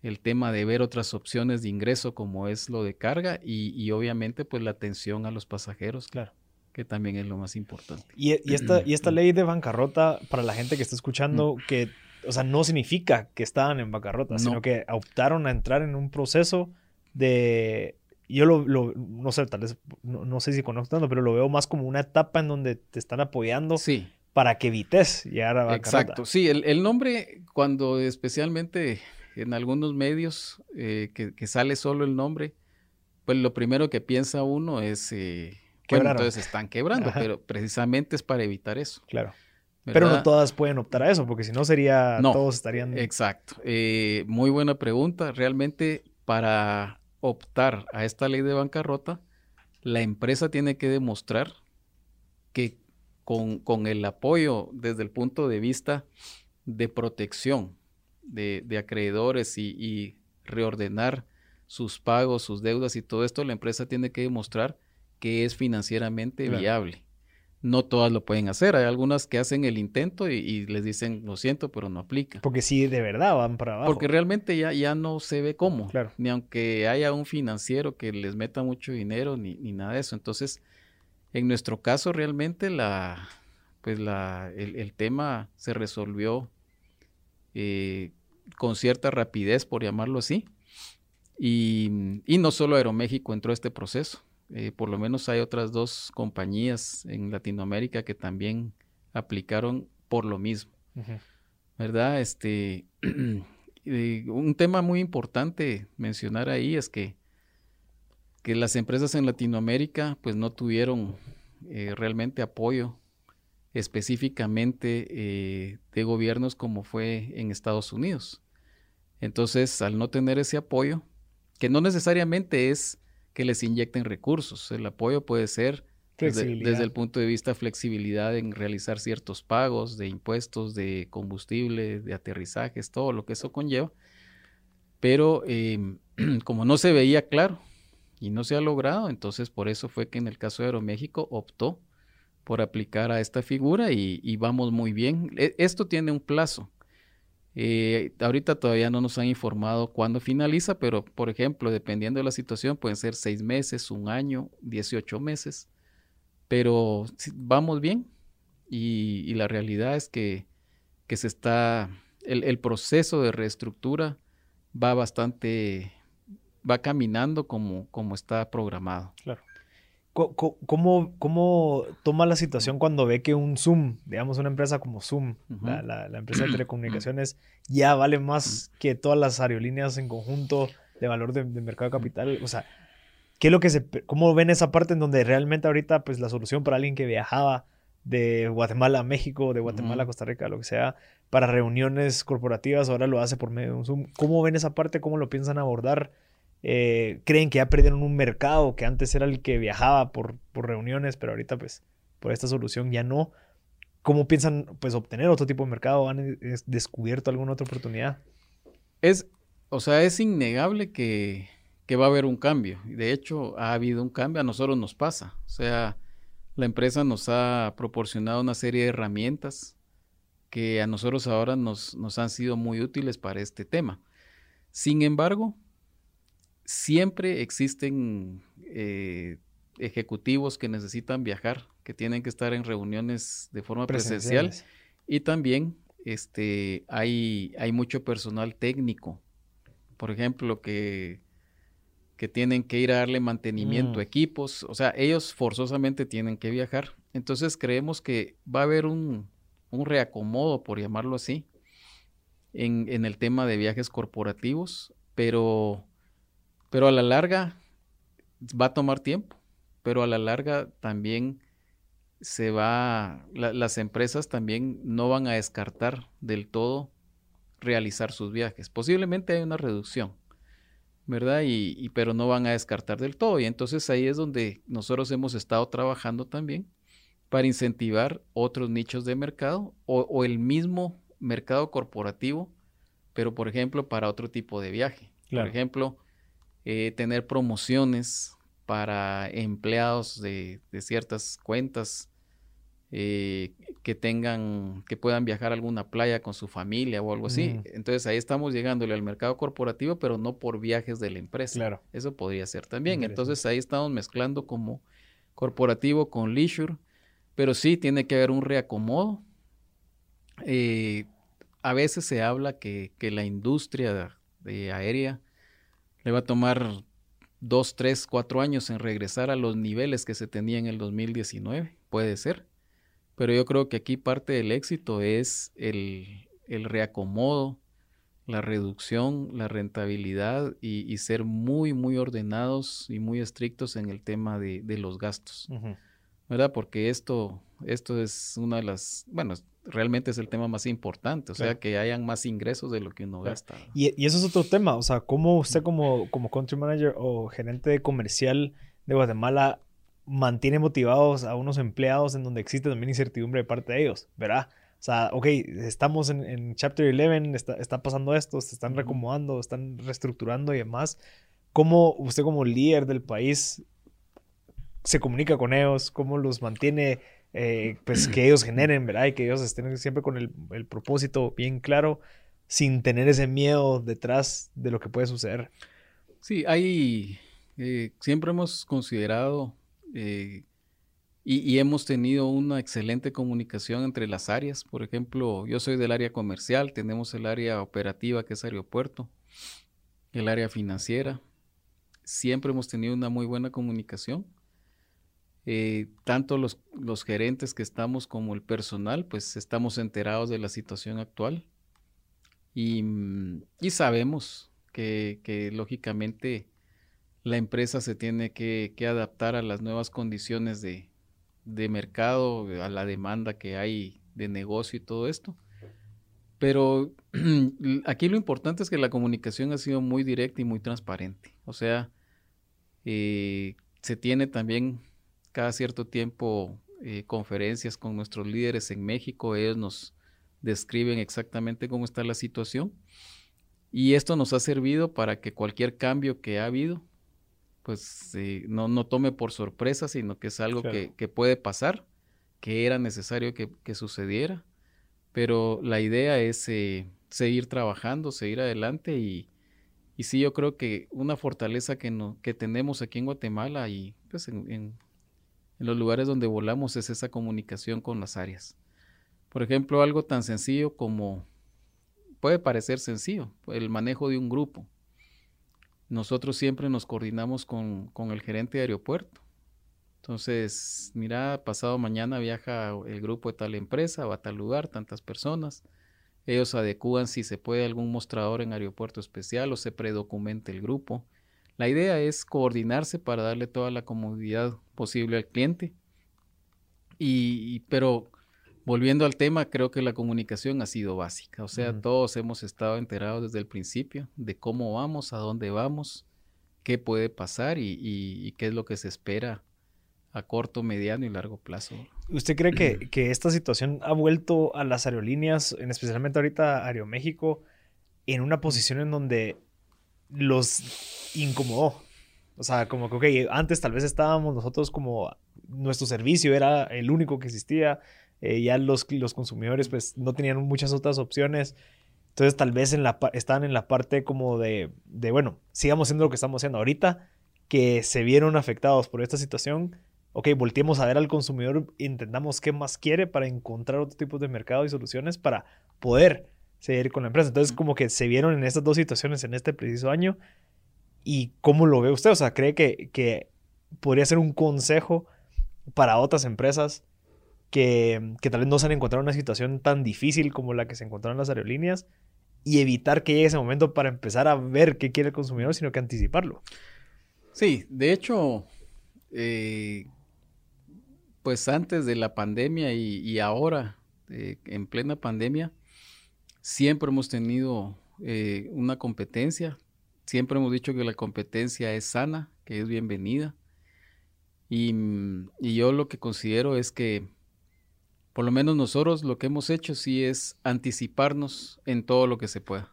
el tema de ver otras opciones de ingreso como es lo de carga y, obviamente pues la atención a los pasajeros. Claro. Que también es lo más importante. Y, esta, y esta ley de bancarrota, para la gente que está escuchando, que, o sea, no significa que estaban en bancarrota, sino que optaron a entrar en un proceso de yo lo, lo, no sé, tal vez, no, sé si conozco pero lo veo más como una etapa en donde te están apoyando sí. para que evites llegar a bancarrota. Exacto, sí, el, el nombre, cuando especialmente en algunos medios que, que, sale solo el nombre, pues lo primero que piensa uno es, eh, bueno, entonces están quebrando, pero precisamente es para evitar eso. Claro. Pero no todas pueden optar a eso, porque si no sería, no, todos estarían... Exacto. Eh, muy buena pregunta. Realmente para optar a esta ley de bancarrota, la empresa tiene que demostrar que con, el apoyo desde el punto de vista de protección de, acreedores y, reordenar sus pagos, sus deudas y todo esto, la empresa tiene que demostrar que es financieramente viable no todas lo pueden hacer. Hay algunas que hacen el intento y, les dicen, lo siento, pero no aplica. Porque sí, de verdad van para abajo. Porque realmente ya, ya no se ve cómo. Claro. Ni aunque haya un financiero que les meta mucho dinero, ni, nada de eso. Entonces, en nuestro caso, realmente la, pues la, el, tema se resolvió eh, con cierta rapidez, por llamarlo así. Y, y no solo Aeroméxico entró a este proceso. Eh, por lo menos hay otras dos compañías en Latinoamérica que también aplicaron por lo mismo. ¿Verdad? Este, un tema muy importante mencionar ahí es que, que las empresas en Latinoamérica pues no tuvieron eh, realmente apoyo específicamente eh, de gobiernos como fue en Estados Unidos. Entonces, al no tener ese apoyo, que no necesariamente es que les inyecten recursos. El apoyo puede ser desde, el punto de vista flexibilidad en realizar ciertos pagos de impuestos, de combustible, de aterrizajes, todo lo que eso conlleva. Pero em, como no se veía claro y no se ha logrado, entonces por eso fue que en el caso de Aeroméxico optó por aplicar a esta figura y, y vamos muy bien. E, esto tiene un plazo. Eh, ahorita todavía no nos han informado cuándo finaliza, pero por ejemplo, dependiendo de la situación, pueden ser seis meses, un año, 18 meses, pero vamos bien y, la realidad es que, que se está, el, el, proceso de reestructura va bastante, va caminando como, como está programado. Claro. ¿Cómo, ¿Cómo, toma la situación cuando ve que un Zoom, digamos una empresa como Zoom, la, empresa de telecomunicaciones, ya vale más que todas las aerolíneas en conjunto de valor de, mercado de capital? O sea, ¿qué es lo que se, ¿cómo ven esa parte en donde realmente ahorita pues la solución para alguien que viajaba de Guatemala a México, de Guatemala a Costa Rica, lo que sea, para reuniones corporativas, ahora lo hace por medio de un Zoom? ¿Cómo ven esa parte? ¿Cómo lo piensan abordar? Eh, creen que ya perdieron un mercado que antes era el que viajaba por, por reuniones, pero ahorita pues por esta solución ya no. ¿Cómo piensan pues obtener otro tipo de mercado? ¿Han descubierto alguna otra oportunidad? Es, o sea, es innegable que, que va a haber un cambio. De hecho, ha habido un cambio, a nosotros nos pasa. O sea, la empresa nos ha proporcionado una serie de herramientas que a nosotros ahora nos, nos han sido muy útiles para este tema. Sin embargo, siempre existen eh, ejecutivos que necesitan viajar, que tienen que estar en reuniones de forma presencial y también este, hay, hay mucho personal técnico, por ejemplo, que, que tienen que ir a darle mantenimiento a mm. equipos, o sea, ellos forzosamente tienen que viajar. Entonces creemos que va a haber un, un reacomodo, por llamarlo así, en, en el tema de viajes corporativos, pero pero a la larga va a tomar tiempo, pero a la larga también se va, las empresas también no van a descartar del todo realizar sus viajes. Posiblemente hay una reducción, ¿verdad? Y, pero no van a descartar del todo. Y entonces ahí es donde nosotros hemos estado trabajando también para incentivar otros nichos de mercado o, el mismo mercado corporativo, pero por ejemplo para otro tipo de viaje. Por ejemplo, eh, tener promociones para empleados de, ciertas cuentas eh, que tengan, que puedan viajar a alguna playa con su familia o algo así. Entonces ahí estamos llegándole al mercado corporativo, pero no por viajes de la empresa. Claro. Eso podría ser también. Entonces ahí estamos mezclando como corporativo con leisure, pero sí tiene que haber un reacomodo. Eh, a veces se habla que, que la industria de aérea le va a tomar dos, tres, cuatro años en regresar a los niveles que se tenía en el 2019. Puede ser. Pero yo creo que aquí parte del éxito es el, el reacomodo, la reducción, la rentabilidad y, ser muy, muy ordenados y muy estrictos en el tema de, de los gastos. ¿Verdad? Porque esto, esto es una de las, bueno, realmente es el tema más importante, o sea, que hayan más ingresos de lo que uno gasta. Y, y, eso es otro tema, o sea, ¿cómo usted como, como country manager o gerente comercial de Guatemala mantiene motivados a unos empleados en donde existe también incertidumbre de parte de ellos, ¿verdad? O sea, ok, estamos en, Chapter 11, está, está, pasando esto, se están reacomodando, están reestructurando y demás. ¿Cómo usted como líder del país se comunica con ellos? ¿Cómo los mantiene, eh, pues que ellos generen, ¿verdad? Y que ellos estén siempre con el, propósito bien claro, sin tener ese miedo detrás de lo que puede suceder. Sí, hay, eh, siempre hemos considerado eh, y, hemos tenido una excelente comunicación entre las áreas. Por ejemplo, yo soy del área comercial, tenemos el área operativa que es aeropuerto, el área financiera. Siempre hemos tenido una muy buena comunicación. Eh, tanto los, los, gerentes que estamos como el personal, pues estamos enterados de la situación actual y, y sabemos que, que lógicamente la empresa se tiene que, adaptar a las nuevas condiciones de, mercado, a la demanda que hay de negocio y todo esto. Pero aquí lo importante es que la comunicación ha sido muy directa y muy transparente. O sea, eh, se tiene también cada cierto tiempo eh, conferencias con nuestros líderes en México. Ellos nos describen exactamente cómo está la situación. Y esto nos ha servido para que cualquier cambio que ha habido pues eh, no, no tome por sorpresa, sino que es algo que, puede pasar, que era necesario que, sucediera. Pero la idea es eh, seguir trabajando, seguir adelante y, y sí, yo creo que una fortaleza que, no, que tenemos aquí en Guatemala y pues en, en, los lugares donde volamos es esa comunicación con las áreas. Por ejemplo, algo tan sencillo como, puede parecer sencillo, el manejo de un grupo. Nosotros siempre nos coordinamos con, el gerente de aeropuerto. Entonces, mira, pasado mañana viaja el grupo de tal empresa o a tal lugar, tantas personas. Ellos adecúan si se puede algún mostrador en aeropuerto especial o se predocumente el grupo. La idea es coordinarse para darle toda la comodidad posible al cliente. Y, pero volviendo al tema, creo que la comunicación ha sido básica. O sea, todos hemos estado enterados desde el principio de cómo vamos, a dónde vamos, qué puede pasar y, qué es lo que se espera a corto, mediano y largo plazo. ¿Usted cree que, que, esta situación ha vuelto a las aerolíneas, en especialmente ahorita Aeroméxico, en una posición en donde los incomodó? O sea, como que, ok, antes tal vez estábamos nosotros como nuestro servicio era el único que existía, eh, ya los, los consumidores pues no tenían muchas otras opciones. Entonces tal vez en la, estaban en la parte como de, de, bueno, sigamos haciendo lo que estamos haciendo ahorita, que se vieron afectados por esta situación. Ok, volteemos a ver al consumidor, intentamos qué más quiere para encontrar otro tipo de mercado y soluciones para poder seguir con la empresa. Entonces como que se vieron en estas dos situaciones en este preciso año. ¿Y cómo lo ve usted? O sea, ¿cree que, que podría ser un consejo para otras empresas que, tal vez no se han encontrado en una situación tan difícil como la que se encontraron las aerolíneas y evitar que llegue ese momento para empezar a ver qué quiere el consumidor, sino que anticiparlo. Sí, de hecho, eh, pues antes de la pandemia y, ahora, eh, en plena pandemia, siempre hemos tenido eh, una competencia, siempre hemos dicho que la competencia es sana, que es bienvenida Y, mm, y yo lo que considero es que por lo menos nosotros lo que hemos hecho sí es anticiparnos en todo lo que se pueda.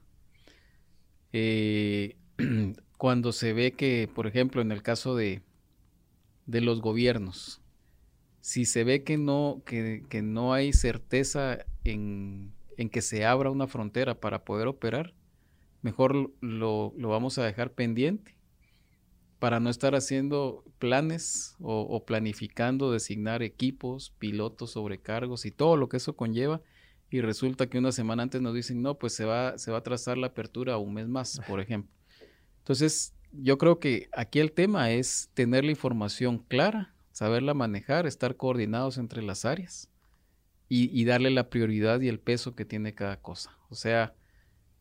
Eh, cuando se ve que, por ejemplo, en el caso de, de los gobiernos, si se ve que no, que, que no hay certeza en, en, que se abra una frontera para poder operar, mejor lo, lo vamos a dejar pendiente para no estar haciendo planes o, o, planificando designar equipos, pilotos, sobrecargos y todo lo que eso conlleva. Y resulta que una semana antes nos dicen, no, pues se va, se va a trazar la apertura un mes más, por ejemplo. Entonces, yo creo que aquí el tema es tener la información clara, saberla manejar, estar coordinados entre las áreas y, darle la prioridad y el peso que tiene cada cosa. O sea,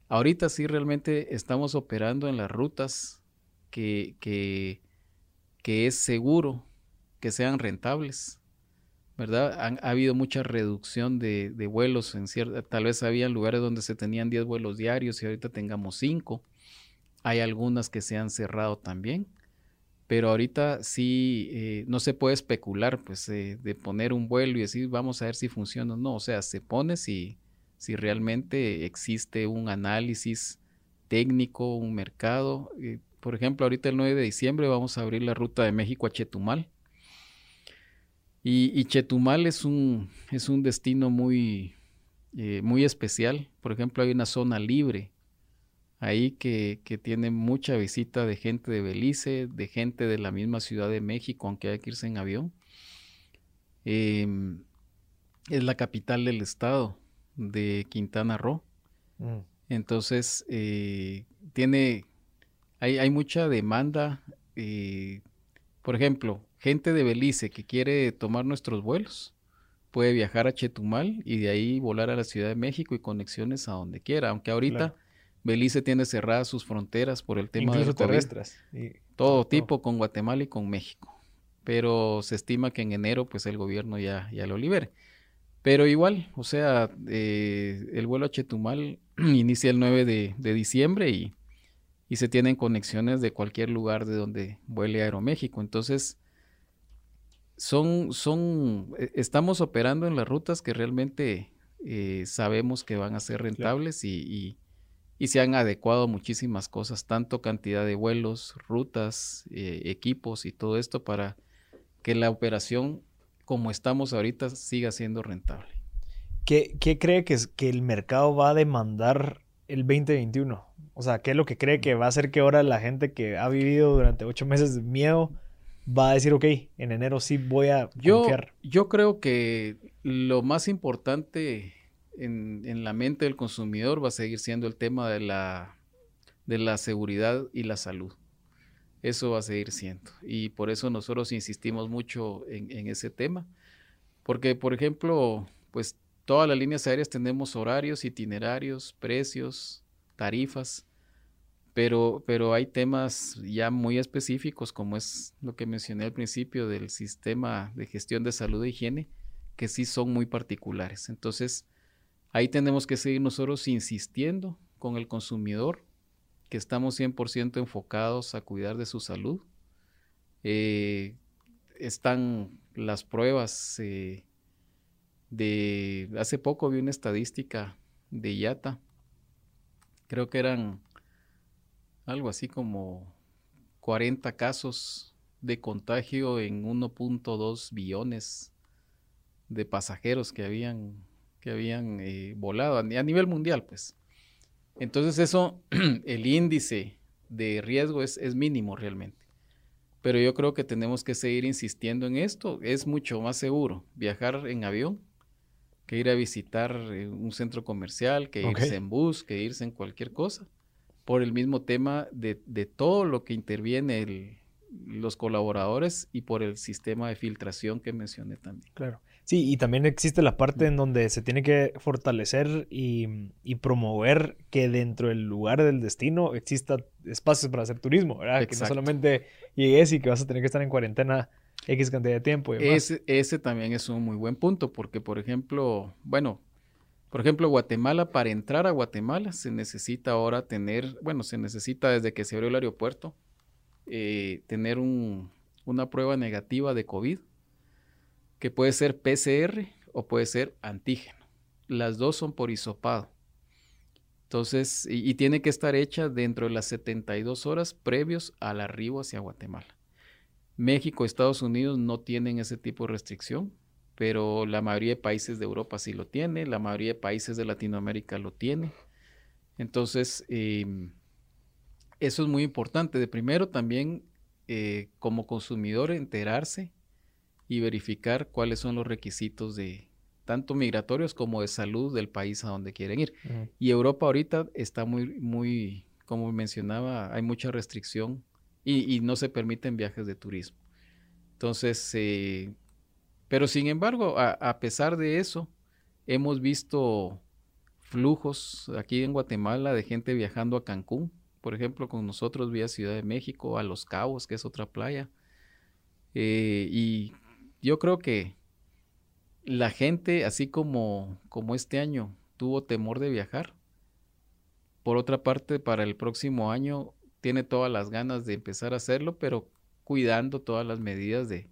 ahorita sí realmente estamos operando en las rutas que, que, que es seguro que sean rentables. ¿verdad? Han, ha habido mucha reducción de, de, vuelos en cierta, tal vez había lugares donde se tenían 10 vuelos diarios y ahorita tengamos 5. Hay algunas que se han cerrado también, pero ahorita sí eh, no se puede especular, pues, eh, de poner un vuelo y decir vamos a ver si funciona o no. O sea, se pone si, si realmente existe un análisis técnico, un mercado. Eh, por ejemplo, ahorita el 9 de diciembre vamos a abrir la ruta de México a Chetumal. Y, y Chetumal es un, es un destino muy, muy especial. Por ejemplo, hay una zona libre ahí que, que, tiene mucha visita de gente de Belice, de gente de la misma Ciudad de México, aunque hay que irse en avión. Eh, es la capital del estado de Quintana Roo. Mm. Entonces, eh, tiene hay, hay mucha demanda. Eh, por ejemplo, gente de Belice que quiere tomar nuestros vuelos puede viajar a Chetumal y de ahí volar a la Ciudad de México y conexiones a donde quiera. Aunque ahorita claro. Belice tiene cerradas sus fronteras por el tema del terrestres. Y todo, tipo con Guatemala y con México. Pero se estima que en enero pues el gobierno ya, ya lo libere. Pero igual, o sea, eh, el vuelo a Chetumal inicia el 9 de, de diciembre y y se tienen conexiones de cualquier lugar de donde vuele Aeroméxico. Entonces, son, son, e, estamos operando en las rutas que realmente eh, sabemos que van a ser rentables claro. y, y, y, se han adecuado muchísimas cosas, tanto cantidad de vuelos, rutas, eh, equipos y todo esto para que la operación como estamos ahorita siga siendo rentable. ¿Qué, qué cree que, es, que el mercado va a demandar el 2021? O sea, ¿qué es lo que cree que va a hacer que ahora la gente que ha vivido durante ocho meses de miedo va a decir, ok, en enero sí voy a yo, confiar? Yo creo que lo más importante en, la mente del consumidor va a seguir siendo el tema de la, de la seguridad y la salud. Eso va a seguir siendo. Y por eso nosotros insistimos mucho en, en ese tema. Porque, por ejemplo, pues todas las líneas aéreas tenemos horarios, itinerarios, precios, tarifas, pero, pero hay temas ya muy específicos, como es lo que mencioné al principio del sistema de gestión de salud e higiene, que sí son muy particulares. Entonces, ahí tenemos que seguir nosotros insistiendo con el consumidor, que estamos 100% enfocados a cuidar de su salud. Eh, están las pruebas eh, de... Hace poco vi una estadística de IATA creo que eran algo así como 40 casos de contagio en 1.2 billones de pasajeros que habían, que habían eh, volado a, nivel mundial, pues. Entonces eso, el índice de riesgo es, es mínimo realmente. Pero yo creo que tenemos que seguir insistiendo en esto. Es mucho más seguro viajar en avión que ir a visitar eh, un centro comercial, que irse en bus, que irse en cualquier cosa, por el mismo tema de, de todo lo que interviene el, los colaboradores y por el sistema de filtración que mencioné también. Claro. Sí, y también existe la parte en donde se tiene que fortalecer y, y, promover que dentro del lugar del destino exista espacios para hacer turismo, ¿verdad? Exacto. Que no solamente llegues y que vas a tener que estar en cuarentena X cantidad de tiempo. Y ese, ese también es un muy buen punto, porque por ejemplo, bueno, por ejemplo, Guatemala, para entrar a Guatemala se necesita ahora tener, bueno, se necesita desde que se abrió el aeropuerto, eh, tener un, una prueba negativa de COVID, que puede ser PCR o puede ser antígeno. Las dos son por hisopado. Entonces, y, tiene que estar hecha dentro de las 72 horas previos al arribo hacia Guatemala. México, Estados Unidos no tienen ese tipo de restricción, pero la mayoría de países de Europa sí lo tiene, la mayoría de países de Latinoamérica lo tiene. Entonces, eh, eso es muy importante. De primero también, eh, como consumidor, enterarse y verificar cuáles son los requisitos de tanto migratorios como de salud del país a donde quieren ir. Uh -huh. Y Europa ahorita está muy, muy, como mencionaba, hay mucha restricción y, y no se permiten viajes de turismo. Entonces, eh, pero sin embargo, a, a, pesar de eso, hemos visto flujos aquí en Guatemala de gente viajando a Cancún, por ejemplo, con nosotros vía Ciudad de México, a Los Cabos, que es otra playa. Eh, y yo creo que la gente, así como, como este año, tuvo temor de viajar. Por otra parte, para el próximo año tiene todas las ganas de empezar a hacerlo, pero cuidando todas las medidas de,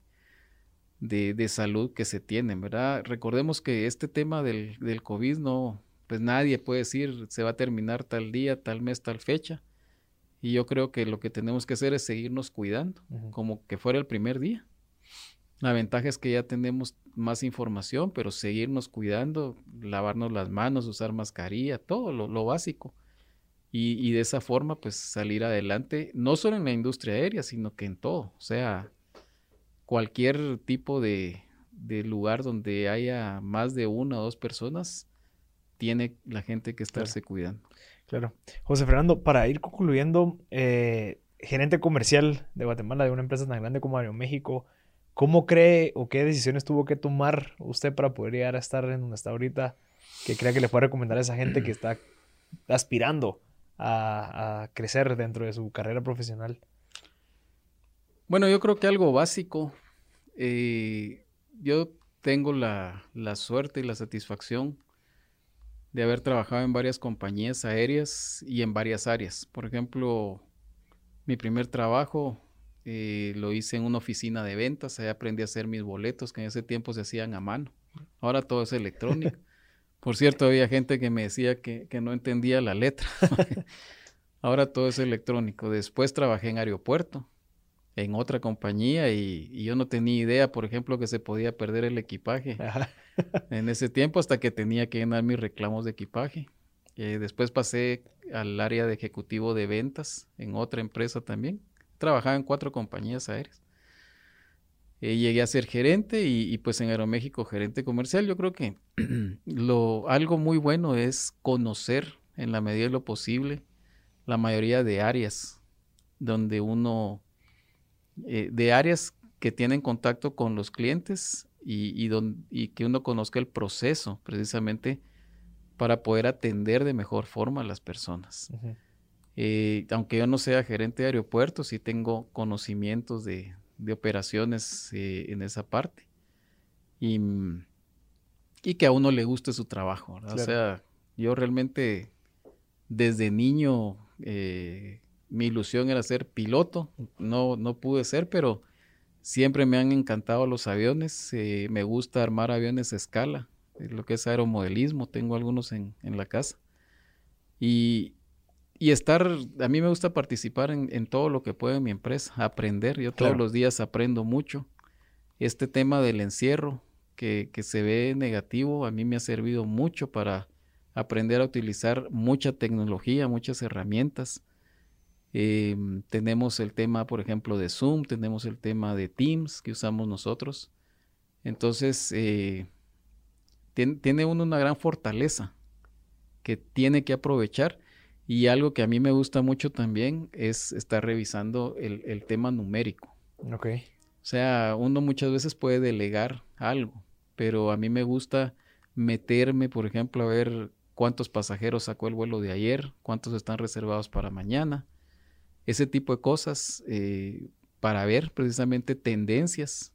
de, de salud que se tienen, ¿verdad? Recordemos que este tema del, del, COVID no, pues nadie puede decir se va a terminar tal día, tal mes, tal fecha. Y yo creo que lo que tenemos que hacer es seguirnos cuidando, uh -huh. como que fuera el primer día. La ventaja es que ya tenemos más información, pero seguirnos cuidando, lavarnos las manos, usar mascarilla, todo lo, lo básico. Y, y, de esa forma, pues salir adelante, no solo en la industria aérea, sino que en todo. O sea, cualquier tipo de, de lugar donde haya más de una o dos personas, tiene la gente que estarse claro. cuidando. Claro. José Fernando, para ir concluyendo, eh, gerente comercial de Guatemala, de una empresa tan grande como Aeroméxico, ¿cómo cree o qué decisiones tuvo que tomar usted para poder llegar a estar en donde está ahorita? Que crea que le puede recomendar a esa gente que está aspirando a, a crecer dentro de su carrera profesional. Bueno, yo creo que algo básico. Eh, yo tengo la, la suerte y la satisfacción de haber trabajado en varias compañías aéreas y en varias áreas. Por ejemplo, mi primer trabajo eh, lo hice en una oficina de ventas, ahí aprendí a hacer mis boletos que en ese tiempo se hacían a mano. Ahora todo es electrónico. Por cierto, había gente que me decía que, que no entendía la letra. Ahora todo es electrónico. Después trabajé en aeropuerto, en otra compañía, y, y, yo no tenía idea, por ejemplo, que se podía perder el equipaje en ese tiempo hasta que tenía que llenar mis reclamos de equipaje. Eh, después pasé al área de ejecutivo de ventas en otra empresa también. Trabajaba en cuatro compañías aéreas. Eh, llegué a ser gerente y, pues en Aeroméxico gerente comercial. Yo creo que lo, algo muy bueno es conocer en la medida de lo posible la mayoría de áreas donde uno, eh, de áreas que tienen contacto con los clientes y, y, don, y, que uno conozca el proceso precisamente para poder atender de mejor forma a las personas. Eh, aunque yo no sea gerente de aeropuertos, sí tengo conocimientos de, de operaciones eh, en esa parte. Y, y, que a uno le guste su trabajo. Claro. O sea, yo realmente desde niño eh, mi ilusión era ser piloto. No, no pude ser, pero siempre me han encantado los aviones. Eh, me gusta armar aviones a escala, lo que es aeromodelismo. Tengo algunos en, en la casa. Y, y estar, a mí me gusta participar en, en, todo lo que puedo en mi empresa, aprender. Yo todos los días aprendo mucho. Este tema del encierro que, que, se ve negativo, a mí me ha servido mucho para aprender a utilizar mucha tecnología, muchas herramientas. Eh, tenemos el tema, por ejemplo, de Zoom, tenemos el tema de Teams que usamos nosotros. Entonces, eh, tiene, tiene uno una gran fortaleza que tiene que aprovechar y algo que a mí me gusta mucho también es estar revisando el, el tema numérico. Ok. O sea, uno muchas veces puede delegar algo, pero a mí me gusta meterme, por ejemplo, a ver cuántos pasajeros sacó el vuelo de ayer, cuántos están reservados para mañana, ese tipo de cosas eh, para ver precisamente tendencias.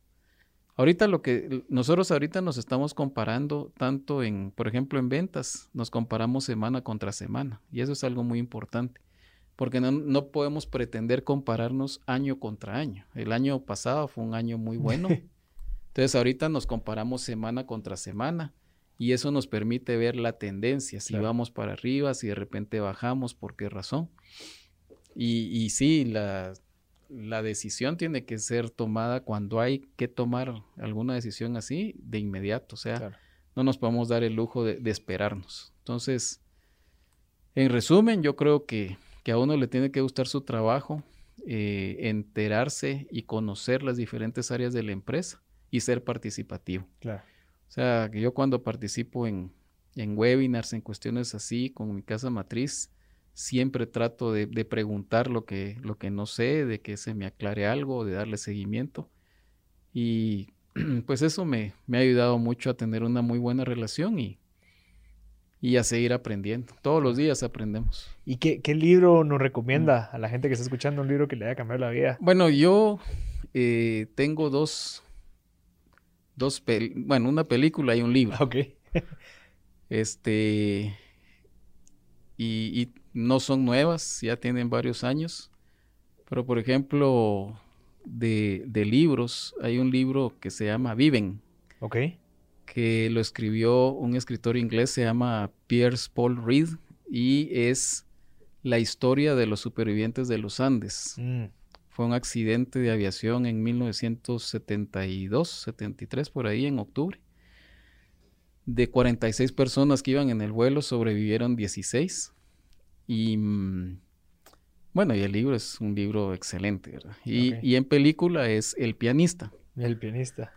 Ahorita lo que nosotros ahorita nos estamos comparando tanto en, por ejemplo, en ventas, nos comparamos semana contra semana y eso es algo muy importante. porque no, no podemos pretender compararnos año contra año. El año pasado fue un año muy bueno. Entonces ahorita nos comparamos semana contra semana y eso nos permite ver la tendencia, si Claro. vamos para arriba, si de repente bajamos, por qué razón. Y, y sí, la, la decisión tiene que ser tomada cuando hay que tomar alguna decisión así de inmediato, o sea, Claro. no nos podemos dar el lujo de, de esperarnos. Entonces, en resumen, yo creo que, que a uno le tiene que gustar su trabajo, eh, enterarse y conocer las diferentes áreas de la empresa y ser participativo. Claro. O sea, que yo cuando participo en, en webinars, en cuestiones así, con mi casa matriz, siempre trato de, de preguntar lo que, lo que no sé, de que se me aclare algo, de darle seguimiento. Y pues eso me, me ha ayudado mucho a tener una muy buena relación y, y a seguir aprendiendo. Todos los días aprendemos. ¿Y qué, qué libro nos recomienda a la gente que está escuchando un libro que le haya cambiado la vida? Bueno, yo eh, tengo dos, dos, pel- bueno, una película y un libro. Ok. Este, y, y no son nuevas, ya tienen varios años. Pero, por ejemplo, de, de libros, hay un libro que se llama Viven, Ok. que lo escribió un escritor inglés, se llama Pierce Paul Reed, y es la historia de los supervivientes de los Andes. Mm, Fue un accidente de aviación en 1972, 73, por ahí, en octubre. De 46 personas que iban en el vuelo, sobrevivieron 16. Y mm, bueno, y el libro es un libro excelente, ¿verdad? Y, y en película es El pianista. el pianista.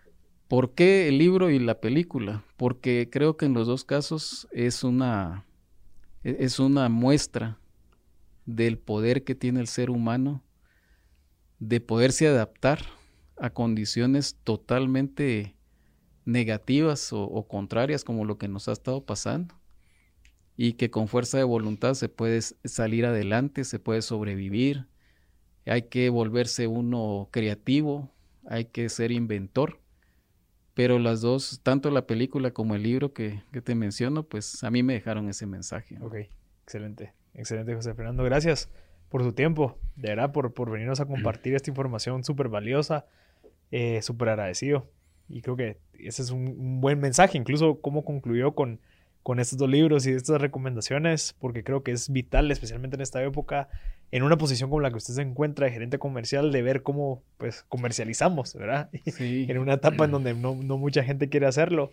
¿Por qué el libro y la película? Porque creo que en los dos casos es una, e- es una muestra del poder que tiene el ser humano de poderse adaptar a condiciones totalmente negativas o, o contrarias como lo que nos ha estado pasando y que con fuerza de voluntad se puede salir adelante, se puede sobrevivir, hay que volverse uno creativo, hay que ser inventor pero las dos, tanto la película como el libro que, que te menciono, pues a mí me dejaron ese mensaje. ¿no? Ok. Excelente. Excelente, José Fernando. Gracias por tu tiempo. De verdad, por, por venirnos a compartir esta información súper valiosa. Eh, súper agradecido. Y creo que ese es un, un buen mensaje. Incluso cómo concluyó con, con estos dos libros y estas recomendaciones, porque creo que es vital, especialmente en esta época, en una posición como la que usted se encuentra de gerente comercial, de ver cómo pues comercializamos, ¿verdad? Sí, en una etapa en donde no, no mucha gente quiere hacerlo.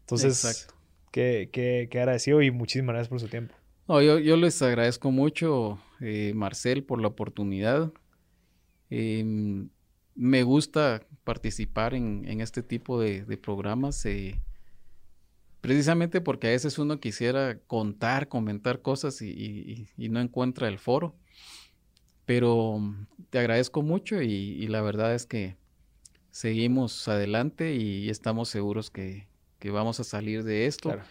Entonces, qué, qué, qué agradecido y muchísimas gracias por su tiempo. No, yo, yo les agradezco mucho, eh, Marcel, por la oportunidad. Em, me gusta participar en, en este tipo de, de programas, eh, precisamente porque a veces uno quisiera contar, comentar cosas y, y- y no encuentra el foro. Pero te agradezco mucho y, y la verdad es que seguimos adelante y estamos seguros que, que vamos a salir de esto. Claro.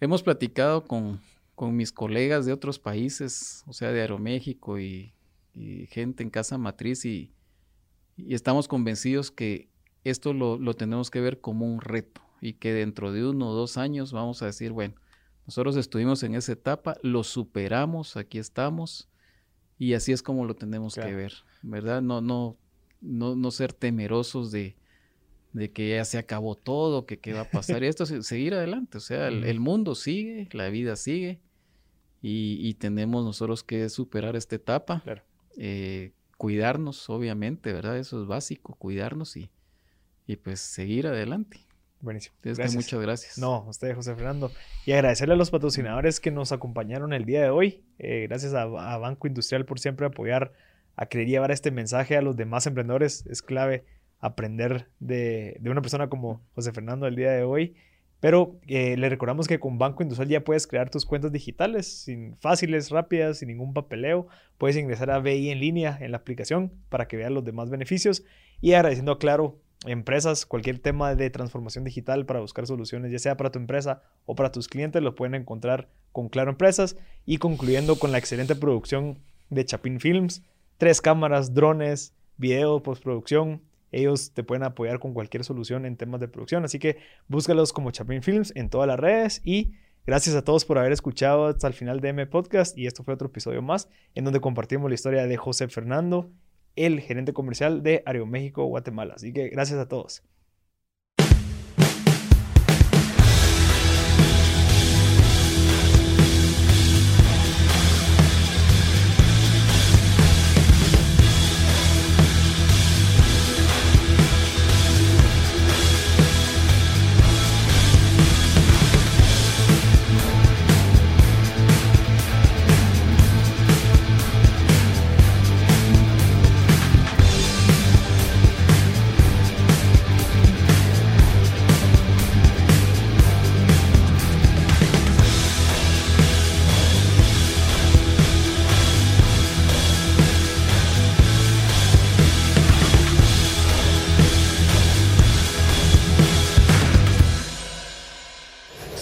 Hemos platicado con, con mis colegas de otros países, o sea, de Aeroméxico y, y gente en casa matriz y, y estamos convencidos que esto lo, lo tenemos que ver como un reto y que dentro de uno o dos años vamos a decir, bueno, nosotros estuvimos en esa etapa, lo superamos, aquí estamos y así es como lo tenemos Claro. que ver, ¿verdad? No, no, no, no ser temerosos de, de que ya se acabó todo, que qué va a pasar y esto, se- seguir adelante, o sea, el, mundo sigue, la vida sigue y, y tenemos nosotros que superar esta etapa, Claro. eh, cuidarnos, obviamente, ¿verdad? Eso es básico, cuidarnos y, y pues seguir adelante. Buenísimo. Que muchas gracias. No, a usted, José Fernando. Y agradecerle a los patrocinadores que nos acompañaron el día de hoy. Eh, gracias a, a Banco Industrial por siempre apoyar a querer llevar este mensaje a los demás emprendedores. Es clave aprender de, de una persona como José Fernando el día de hoy. Pero eh, le recordamos que con Banco Industrial ya puedes crear tus cuentas digitales, sin fáciles, rápidas, sin ningún papeleo. Puedes ingresar a BI en línea en la aplicación para que veas los demás beneficios. Y agradeciendo a Claro empresas, cualquier tema de transformación digital para buscar soluciones, ya sea para tu empresa o para tus clientes, lo pueden encontrar con Claro Empresas y concluyendo con la excelente producción de Chapin Films, tres cámaras, drones, video, postproducción. Ellos te pueden apoyar con cualquier solución en temas de producción, así que búscalos como Chapin Films en todas las redes y Gracias a todos por haber escuchado hasta el final de M Podcast y esto fue otro episodio más en donde compartimos la historia de José Fernando, el gerente comercial de Aeroméxico Guatemala. Así que gracias a todos.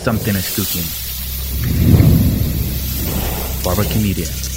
Something is cooking. Barbecue Media.